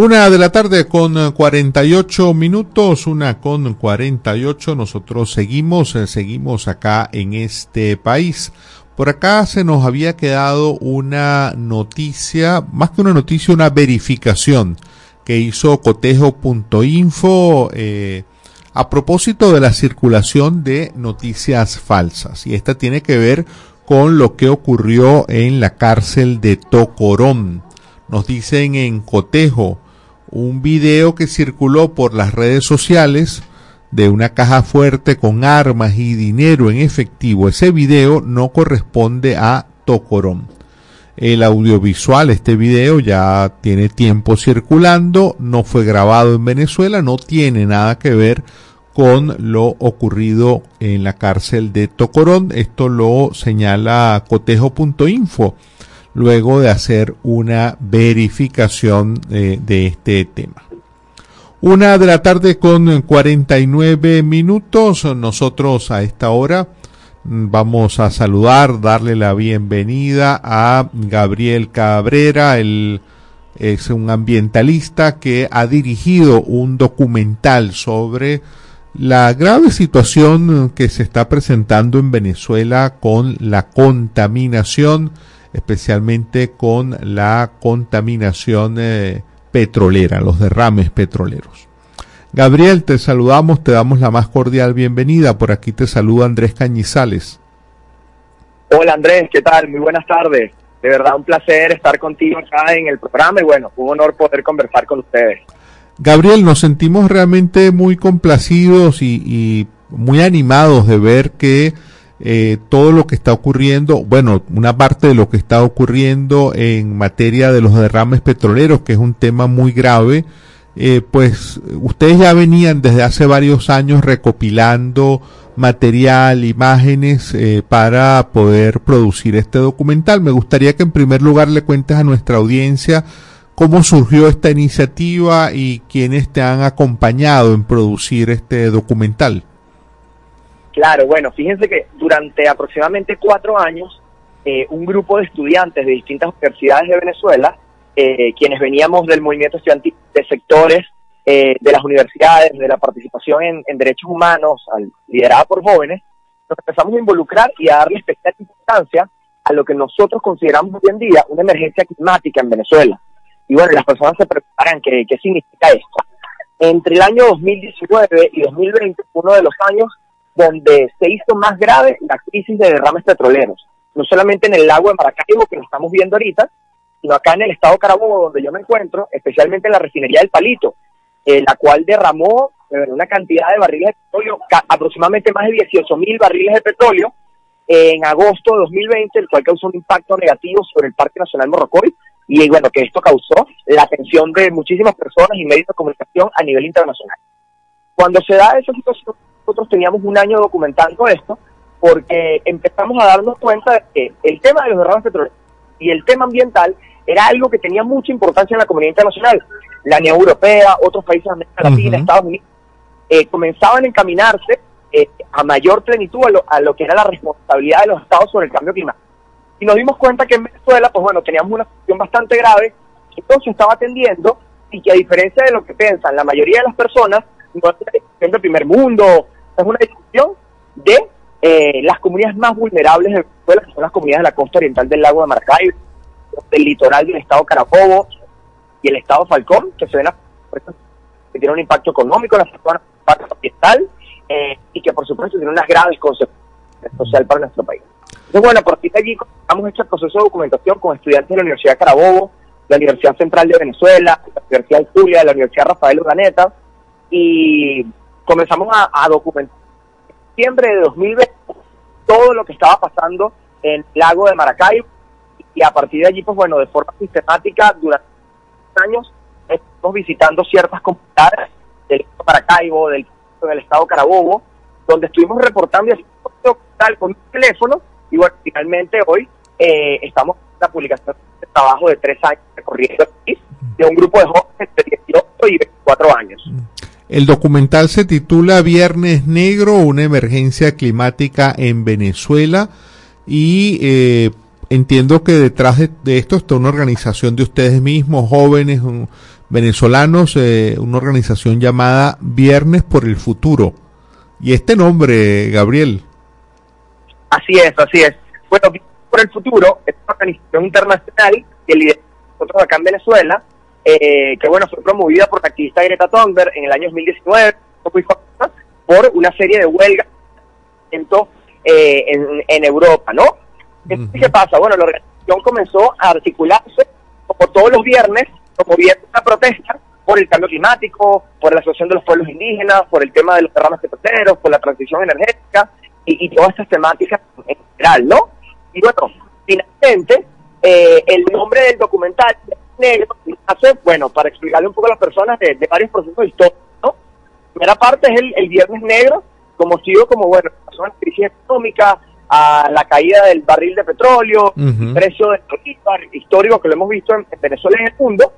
Una de la tarde con 48 minutos, una con 48. Nosotros seguimos, eh, seguimos acá en este país. Por acá se nos había quedado una noticia, más que una noticia, una verificación que hizo cotejo.info eh, a propósito de la circulación de noticias falsas. Y esta tiene que ver con lo que ocurrió en la cárcel de Tocorón. Nos dicen en cotejo un video que circuló por las redes sociales de una caja fuerte con armas y dinero en efectivo. Ese video no corresponde a Tocorón. El audiovisual, este video ya tiene tiempo circulando, no fue grabado en Venezuela, no tiene nada que ver con lo ocurrido en la cárcel de Tocorón. Esto lo señala cotejo.info luego de hacer una verificación eh, de este tema. Una de la tarde con 49 minutos. Nosotros a esta hora mm, vamos a saludar, darle la bienvenida a Gabriel Cabrera, él es un ambientalista que ha dirigido un documental sobre la grave situación que se está presentando en Venezuela con la contaminación especialmente con la contaminación eh, petrolera, los derrames petroleros. Gabriel, te saludamos, te damos la más cordial bienvenida. Por aquí te saluda Andrés Cañizales. Hola Andrés, ¿qué tal? Muy buenas tardes. De verdad un placer estar contigo acá en el programa y bueno, un honor poder conversar con ustedes. Gabriel, nos sentimos realmente muy complacidos y, y muy animados de ver que eh, todo lo que está ocurriendo, bueno, una parte de lo que está ocurriendo en materia de los derrames petroleros, que es un tema muy grave, eh, pues ustedes ya venían desde hace varios años recopilando material, imágenes eh, para poder producir este documental. Me gustaría que en primer lugar le cuentes a nuestra audiencia ¿Cómo surgió esta iniciativa y quiénes te han acompañado en producir este documental? Claro, bueno, fíjense que durante aproximadamente cuatro años, eh, un grupo de estudiantes de distintas universidades de Venezuela, eh, quienes veníamos del movimiento estudiantil de sectores eh, de las universidades, de la participación en, derechos humanos, al, liderada por jóvenes, nos empezamos a involucrar y a darle especial importancia a lo que nosotros consideramos hoy en día una emergencia climática en Venezuela. Y bueno, las personas se preparan qué, qué significa esto. Entre el año 2019 y 2020 fue uno de los años donde se hizo más grave la crisis de derrames petroleros. No solamente en el lago de Maracaibo, que lo estamos viendo ahorita, sino acá en el estado Carabobo, donde yo me encuentro, especialmente en la refinería del Palito, eh, la cual derramó eh, una cantidad de barriles de petróleo, aproximadamente más de 18 mil barriles de petróleo, eh, en agosto de 2020, el cual causó un impacto negativo sobre el Parque Nacional Morrocoy, y bueno, que esto causó la atención de muchísimas personas y medios de comunicación a nivel internacional. Cuando se da esa situación, nosotros teníamos un año documentando esto, porque empezamos a darnos cuenta de que el tema de los derrames petroleros y el tema ambiental era algo que tenía mucha importancia en la comunidad internacional. La Unión Europea, otros países de América Latina. Estados Unidos, eh, comenzaban a encaminarse eh, a mayor plenitud a lo, a lo que era la responsabilidad de los estados sobre el cambio climático. Y nos dimos cuenta que en Venezuela, pues bueno, teníamos una situación bastante grave que no se estaba atendiendo y que a diferencia de lo que piensan la mayoría de las personas, no es una discusión del primer mundo, es una discusión de eh, las comunidades más vulnerables de Venezuela, que son las comunidades de la costa oriental del lago de Maracaibo, del litoral del estado Carabobo y el estado Falcón, que se ven que tiene un impacto económico en la zona ambiental eh, y que por supuesto tiene unas graves consecuencias social para nuestro país. Entonces, bueno, por de allí hemos hecho el proceso de documentación con estudiantes de la Universidad Carabobo, la Universidad Central de Venezuela, la Universidad del Zulia, la Universidad Rafael Urdaneta, y comenzamos a, documentar en septiembre de 2020 todo lo que estaba pasando en el lago de Maracaibo, y a partir de allí, pues bueno, de forma sistemática, durante años, estamos visitando ciertas comunidades del Maracaibo, del, estado Carabobo, donde estuvimos reportando con un teléfono, y bueno, finalmente hoy eh, estamos en la publicación de trabajo de tres años recorriendo el país, de un grupo de jóvenes de 18 y 24 años. El documental se titula Viernes Negro, una emergencia climática en Venezuela y eh, entiendo que detrás de, esto está una organización de ustedes mismos, jóvenes venezolanos, eh, una organización llamada Viernes por el Futuro. Y este nombre, Gabriel. Así es, así es. Bueno, por el futuro es una organización internacional que lideramos nosotros acá en Venezuela, eh, que bueno, fue promovida por la activista Greta Thunberg en el año 2019, muy famosa, por una serie de huelgas eh, en, en Europa, ¿no? Entonces, ¿qué pasa? Bueno, la organización comenzó a articularse como todos los viernes, promoviendo una protesta por el cambio climático, por la asociación de los pueblos indígenas, por el tema de los derrames petroleros, por la transición energética y, y todas estas temáticas en general, ¿no? Y bueno, finalmente, eh, el nombre del documental negro hace, bueno, para explicarle un poco a las personas de, de varios procesos históricos, ¿no? La primera parte es el, el Viernes Negro, como sido como, bueno, pasó la crisis económica, a la caída del barril de petróleo, Ujú. precio del histórico que lo hemos visto en, en Venezuela y en el mundo.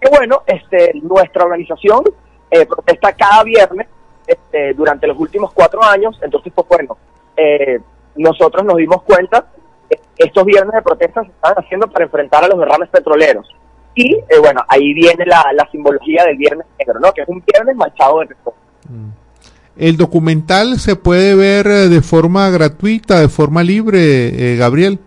Que bueno, este, nuestra organización eh, protesta cada viernes este, durante los últimos cuatro años. Entonces, pues bueno, eh, nosotros nos dimos cuenta que estos viernes de protesta se estaban haciendo para enfrentar a los derrames petroleros. Y eh, bueno, ahí viene la, la simbología del viernes negro, ¿no? Que es un viernes manchado de petróleo. El documental se puede ver eh, de forma gratuita, de forma libre, eh, Gabriel.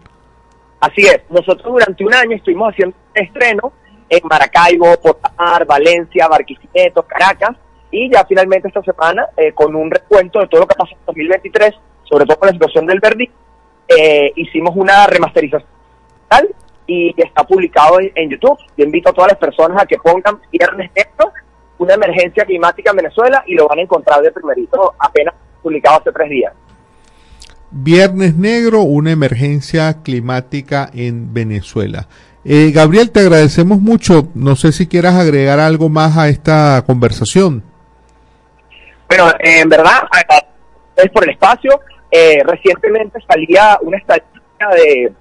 Así es, nosotros durante un año estuvimos haciendo estreno en Maracaibo, Potar, Valencia, Barquisimeto, Caracas, y ya finalmente esta semana, eh, con un recuento de todo lo que pasó en 2023, sobre todo con la situación del Verdi, eh, hicimos una remasterización y está publicado en, en YouTube. Yo invito a todas las personas a que pongan Viernes Negro, una emergencia climática en Venezuela, y lo van a encontrar de primerito, apenas publicado hace tres días. Viernes Negro, una emergencia climática en Venezuela. Eh, Gabriel, te agradecemos mucho. No sé si quieras agregar algo más a esta conversación. Bueno, eh, en verdad, es por el espacio. Eh, recientemente salía una estadística de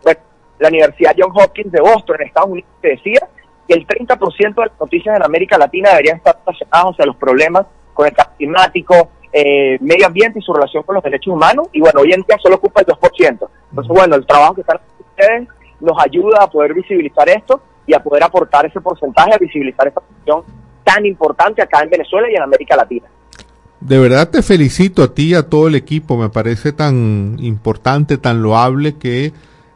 la Universidad John Hopkins de Boston, en Estados Unidos, que decía que el 30% de las noticias en América Latina deberían estar relacionadas a los problemas con el cambio climático, eh, medio ambiente y su relación con los derechos humanos. Y bueno, hoy en día solo ocupa el 2%. Entonces, bueno, el trabajo que están haciendo ustedes nos ayuda a poder visibilizar esto y a poder aportar ese porcentaje a visibilizar esta cuestión tan importante acá en Venezuela y en América Latina. De verdad te felicito a ti y a todo el equipo. Me parece tan importante, tan loable que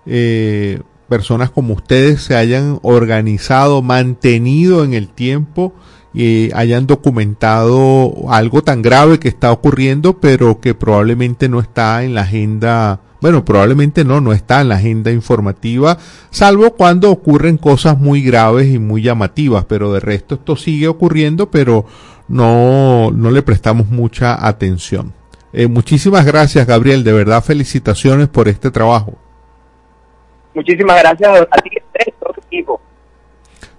eh, personas como ustedes se hayan organizado, mantenido en el tiempo y hayan documentado algo tan grave que está ocurriendo, pero que probablemente no está en la agenda, bueno, probablemente no, no está en la agenda informativa, salvo cuando ocurren cosas muy graves y muy llamativas, pero de resto esto sigue ocurriendo, pero no, no le prestamos mucha atención. Eh, muchísimas gracias, Gabriel, de verdad felicitaciones por este trabajo. Muchísimas gracias a ti todo tu equipo.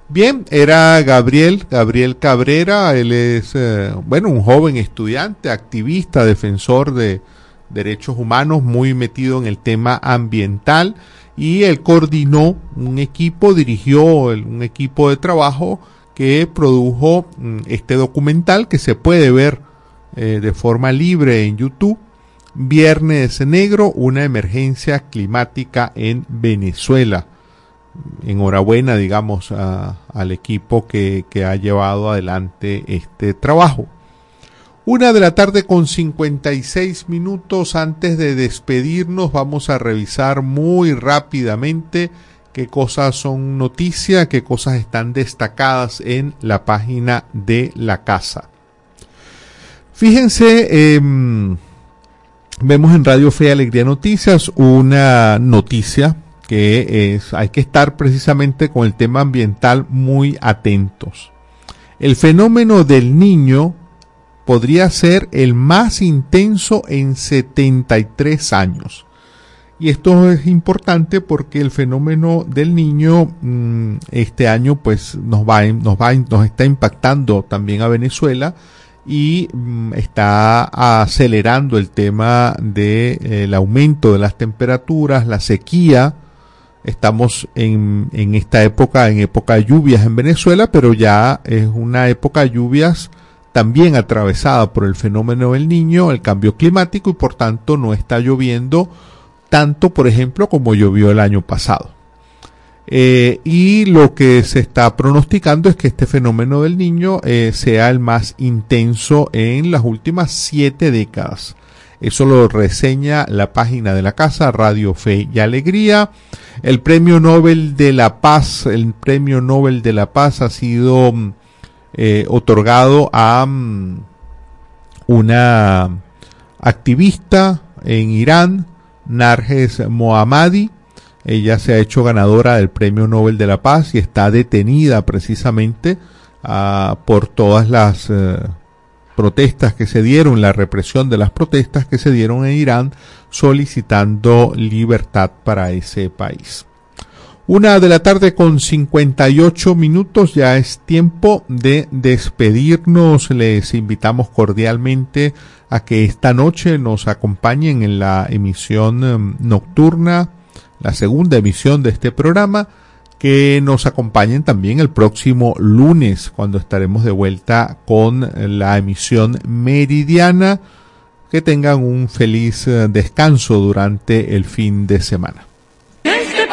Bien, era Gabriel, Gabriel Cabrera, él es, eh, bueno, un joven estudiante, activista, defensor de derechos humanos, muy metido en el tema ambiental y él coordinó un equipo, dirigió el- un equipo de trabajo que produjo mm, este documental que se puede ver eh, de forma libre en YouTube. Viernes Negro, una emergencia climática en Venezuela enhorabuena, digamos, al equipo que, que ha llevado adelante este trabajo. Una de la tarde con 56 minutos antes de despedirnos vamos a revisar muy rápidamente qué cosas son noticia, qué cosas están destacadas en la página de la casa. Fíjense, em, vemos en Radio Fe Alegría Noticias una noticia que es, hay que estar precisamente con el tema ambiental muy atentos. El fenómeno del niño podría ser el más intenso en 73 años. Y esto es importante porque el fenómeno del niño mm, este año pues nos va, nos va, nos está impactando también a Venezuela y mm, está acelerando el tema del aumento de las temperaturas, la sequía. Estamos en, en esta época, en época de lluvias en Venezuela, pero ya es una época de lluvias también atravesada por el fenómeno del niño, el cambio climático y por tanto no está lloviendo tanto, por ejemplo, como llovió el año pasado. Eh, y lo que se está pronosticando es que este fenómeno del niño eh, sea el más intenso en las últimas siete décadas. Eso lo reseña la página de la casa, Radio Fe y Alegría. El premio Nobel de la Paz, el premio Nobel de la Paz ha sido mm, eh, otorgado a mm, una activista en Irán, Narges Mohammadi. Ella se ha hecho ganadora del Premio Nobel de la Paz y está detenida precisamente ah, por todas las eh, protestas que se dieron, la represión de las protestas que se dieron en Irán solicitando libertad para ese país. Una de la tarde con 58 minutos, ya es tiempo de despedirnos. Les invitamos cordialmente a que esta noche nos acompañen en la emisión em, nocturna, la segunda emisión de este programa, que nos acompañen también el próximo lunes, cuando estaremos de vuelta con la emisión meridiana. Que tengan un feliz eh, descanso durante el fin de semana.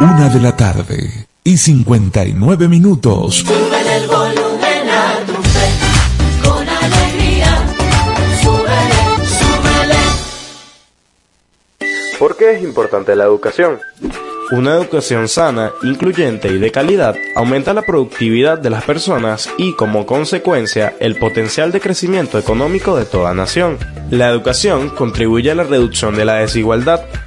Una de la tarde y 59 minutos. Súbele el volumen a tu fe. Con alegría. Súbele, súbele. ¿Por qué es importante la educación? Una educación sana, incluyente y de calidad aumenta la productividad de las personas y, como consecuencia, el potencial de crecimiento económico de toda nación. La educación contribuye a la reducción de la desigualdad,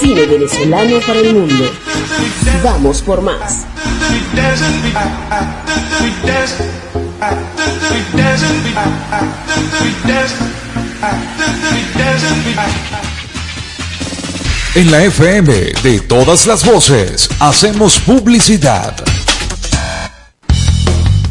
cine venezolano para el mundo. Vamos por más. En la FM de todas las voces hacemos publicidad.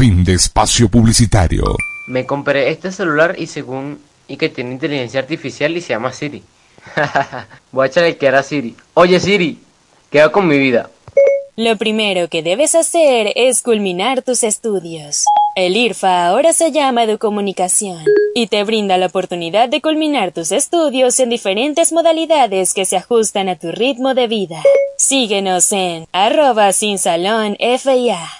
Fin de espacio publicitario. Me compré este celular y según y que tiene inteligencia artificial y se llama Siri. Voy a echarle que era Siri. Oye Siri, ¿qué hago con mi vida? Lo primero que debes hacer es culminar tus estudios. El IRFA ahora se llama Educomunicación y te brinda la oportunidad de culminar tus estudios en diferentes modalidades que se ajustan a tu ritmo de vida. Síguenos en arroba sin salón FIA.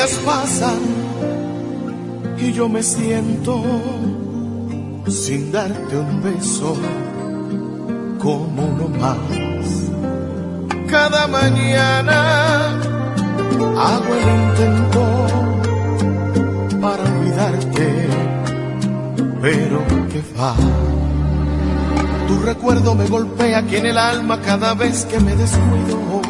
Días pasan y yo me siento sin darte un beso como uno más. Cada mañana hago el intento para olvidarte, pero que va. Tu recuerdo me golpea aquí en el alma cada vez que me descuido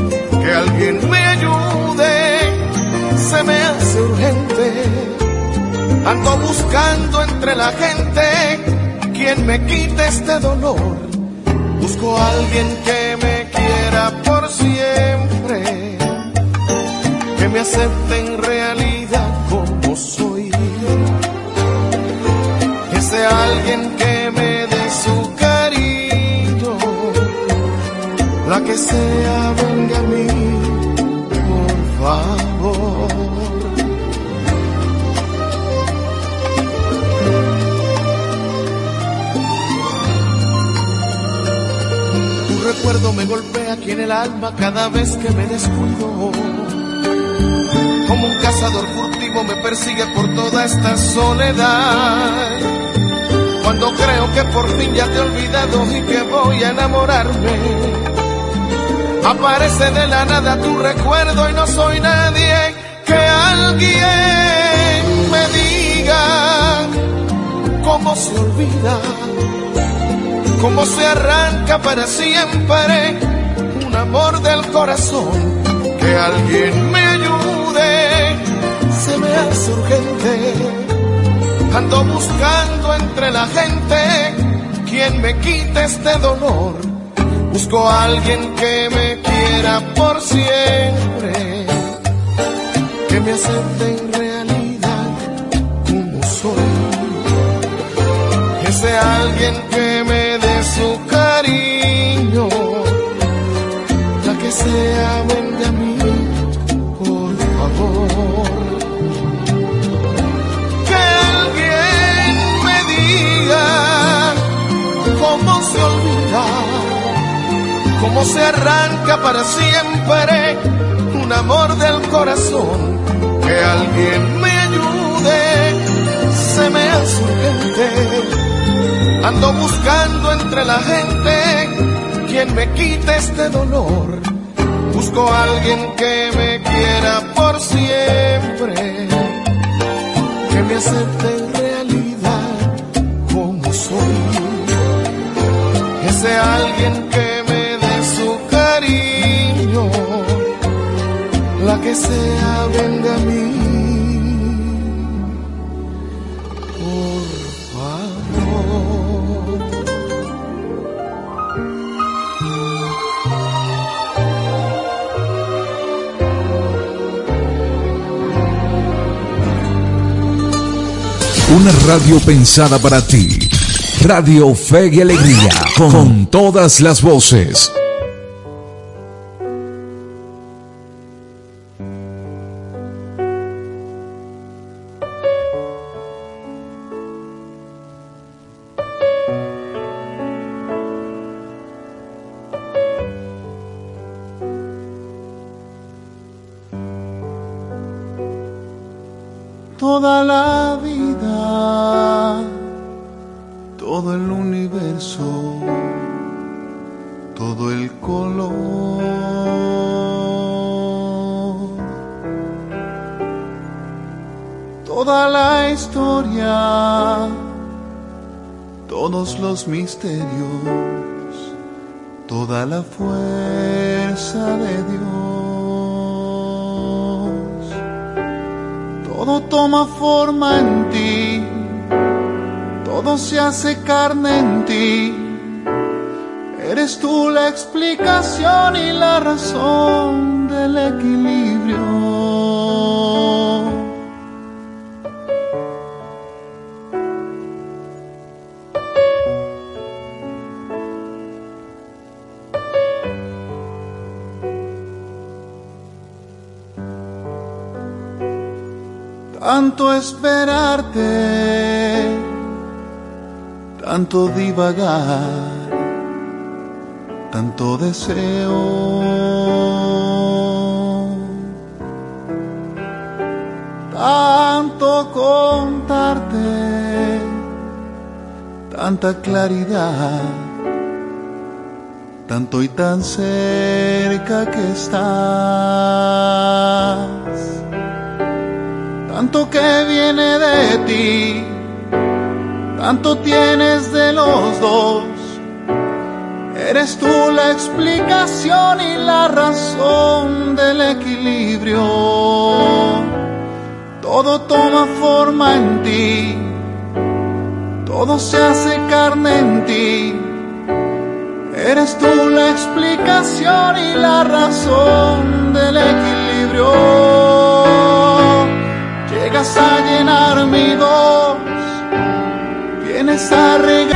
Que alguien me ayude, se me hace urgente. Ando buscando entre la gente quien me quite este dolor. Busco a alguien que me quiera por siempre, que me acepte en realidad como soy. Que sea alguien que me dé su cariño, la que sea venga a mí, Tu recuerdo me golpea aquí en el alma cada vez que me descuido. Como un cazador furtivo me persigue por toda esta soledad. Cuando creo que por fin ya te he olvidado y que voy a enamorarme. Aparece de la nada tu recuerdo y no soy nadie que alguien me diga cómo se olvida cómo se arranca para siempre un amor del corazón. Que alguien me ayude, se me hace urgente. Ando buscando entre la gente quien me quite este dolor. Busco a alguien que me quiera por siempre, que me acepte en realidad como soy. Que sea alguien que me dé su cariño, la que sea cómo se arranca para siempre un amor del corazón. Que alguien me ayude, se me hace urgente. Ando buscando entre la gente quien me quite este dolor. Busco a alguien que me quiera por siempre, que me acepte en realidad como soy. Que sea alguien que que sea venga a mí. Por favor. Una radio pensada para ti. Radio Fe y Alegría, con todas las voces. Todo el universo, todo el color. Toda la historia, todos los misterios, toda la fuerza de Dios. Todo toma forma en ti, todo se hace carne en ti. Eres tú la explicación y la razón del equilibrio. tanto esperarte, tanto divagar, tanto deseo. Tanto contarte, tanta claridad, tanto y tan cerca que estás, tanto que viene de ti, tanto tienes de los dos. Eres tú la explicación y la razón del equilibrio. Todo toma forma en ti, todo se hace carne en ti. Eres tú la explicación y la razón del equilibrio. Llegas a llenar mi voz, vienes a regalar.